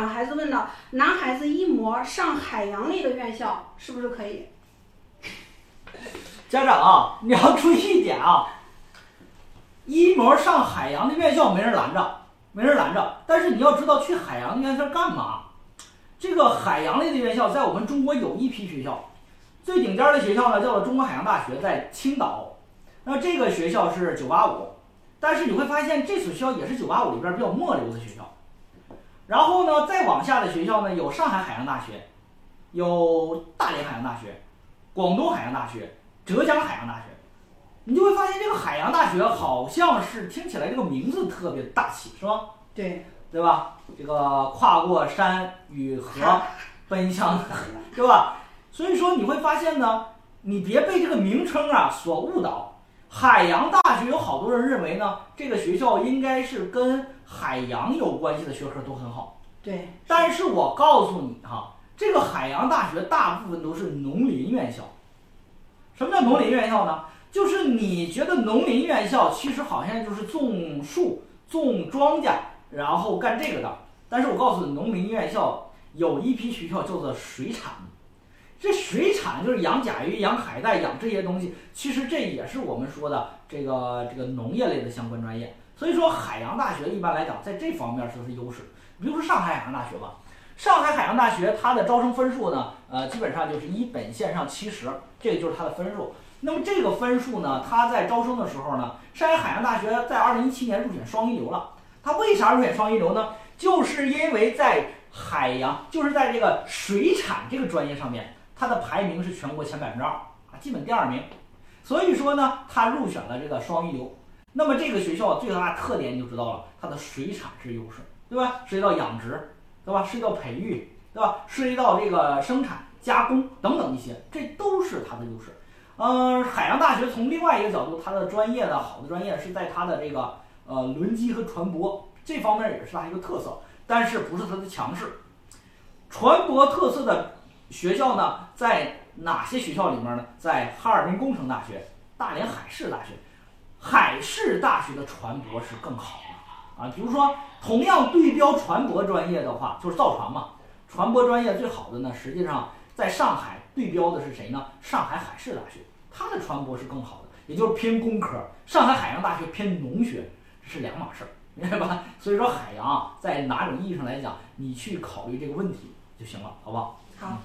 两个孩子问到，男孩子一模上海洋类的院校是不是可以？家长啊，你要注意一点啊，一模上海洋的院校没人拦着，没人拦着。但是你要知道，去海洋的院校干嘛？这个海洋类的院校在我们中国有一批学校，最顶尖的学校呢叫做中国海洋大学，在青岛。那这个学校是985，但是你会发现这所学校也是985里边比较末流的学校。然后呢，再往下的学校呢，有上海海洋大学，有大连海洋大学，广东海洋大学。浙江海洋大学，你就会发现这个海洋大学好像是听起来这个名字特别大气，是吧？对，对吧？这个跨过山与河，奔向，对吧？所以说你会发现呢，你别被这个名称啊所误导。海洋大学有好多人认为呢，这个学校应该是跟海洋有关系的学科都很好。对，但是我告诉你哈，这个海洋大学大部分都是农林院校。什么叫农林院校呢？就是你觉得农林院校其实好像就是种树、种庄稼，然后干这个的。但是我告诉你，农林院校有一批学校叫做水产，这水产就是养甲鱼、养海带、养这些东西。其实这也是我们说的这个这个农业类的相关专业。所以说，海洋大学一般来讲在这方面就是优势。比如说上海海洋大学吧。上海海洋大学它的招生分数呢，呃，基本上就是一本线上七十，这个就是它的分数。那么这个分数呢，它在招生的时候呢，上海海洋大学在二零一七年入选双一流了。它为啥入选双一流呢？就是因为在海洋，就是在这个水产这个专业上面，它的排名是全国前百分之二啊，基本第二名。所以说呢，它入选了这个双一流。那么这个学校最大特点你就知道了，它的水产是优势，对吧？涉及到养殖。对吧？涉及到培育，对吧？涉及到这个生产加工等等一些，这都是它的优势。嗯，海洋大学从另外一个角度，它的专业呢，好的专业是在它的这个呃轮机和船舶这方面也是它一个特色，但是不是它的强势。船舶特色的学校呢，在哪些学校里面呢？在哈尔滨工程大学、大连海事大学、海事大学的船舶是更好的啊，比如说。同样对标船舶专业的话，就是造船嘛。船舶专业最好的呢，实际上在上海对标的是谁呢？上海海事大学，它的船舶是更好的，也就是偏工科。上海海洋大学偏农学，这是两码事儿，明白吧？所以说海洋在哪种意义上来讲，你去考虑这个问题就行了，好不好？好。